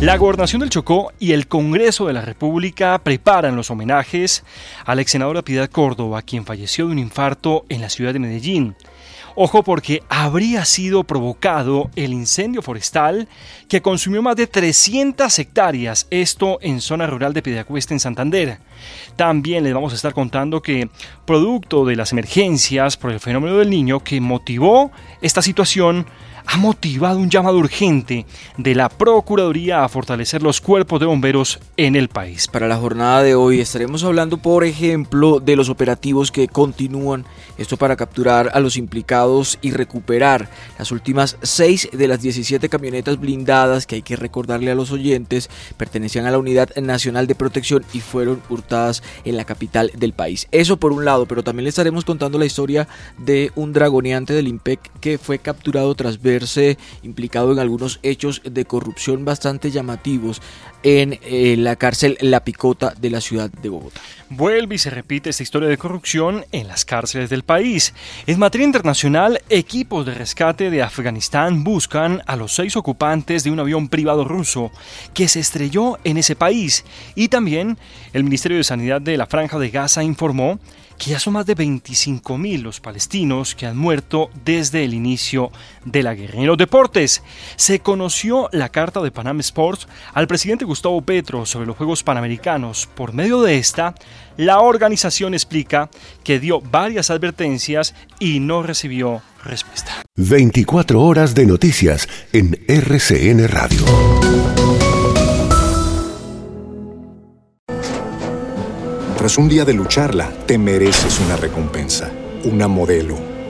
La Gobernación del Chocó y el Congreso de la República preparan los homenajes a la ex senadora Piedad Córdoba, quien falleció de un infarto en la ciudad de Medellín. Ojo porque habría sido provocado el incendio forestal que consumió más de 300 hectáreas, esto en zona rural de Piedecuesta en Santander. También les vamos a estar contando que producto de las emergencias por el fenómeno del niño que motivó esta situación, ha motivado un llamado urgente de la Procuraduría a fortalecer los cuerpos de bomberos en el país. Para la jornada de hoy estaremos hablando, por ejemplo, de los operativos que continúan, esto para capturar a los implicados y recuperar las últimas seis de las 17 camionetas blindadas que hay que recordarle a los oyentes pertenecían a la Unidad Nacional de Protección y fueron hurtadas en la capital del país. Eso por un lado, pero también le estaremos contando la historia de un dragoneante del IMPEC que fue capturado tras ver implicado en algunos hechos de corrupción bastante llamativos en eh, la cárcel La Picota de la ciudad de Bogotá. Vuelve y se repite esta historia de corrupción en las cárceles del país. En materia internacional, equipos de rescate de Afganistán buscan a los seis ocupantes de un avión privado ruso que se estrelló en ese país. Y también el Ministerio de Sanidad de la Franja de Gaza informó que ya son más de 25.000 los palestinos que han muerto desde el inicio de la guerra. En los deportes, se conoció la carta de Panam Sports al presidente Gustavo Petro sobre los Juegos Panamericanos. Por medio de esta, la organización explica que dio varias advertencias y no recibió respuesta. 24 horas de noticias en RCN Radio. Tras un día de lucharla, te mereces una recompensa, una modelo,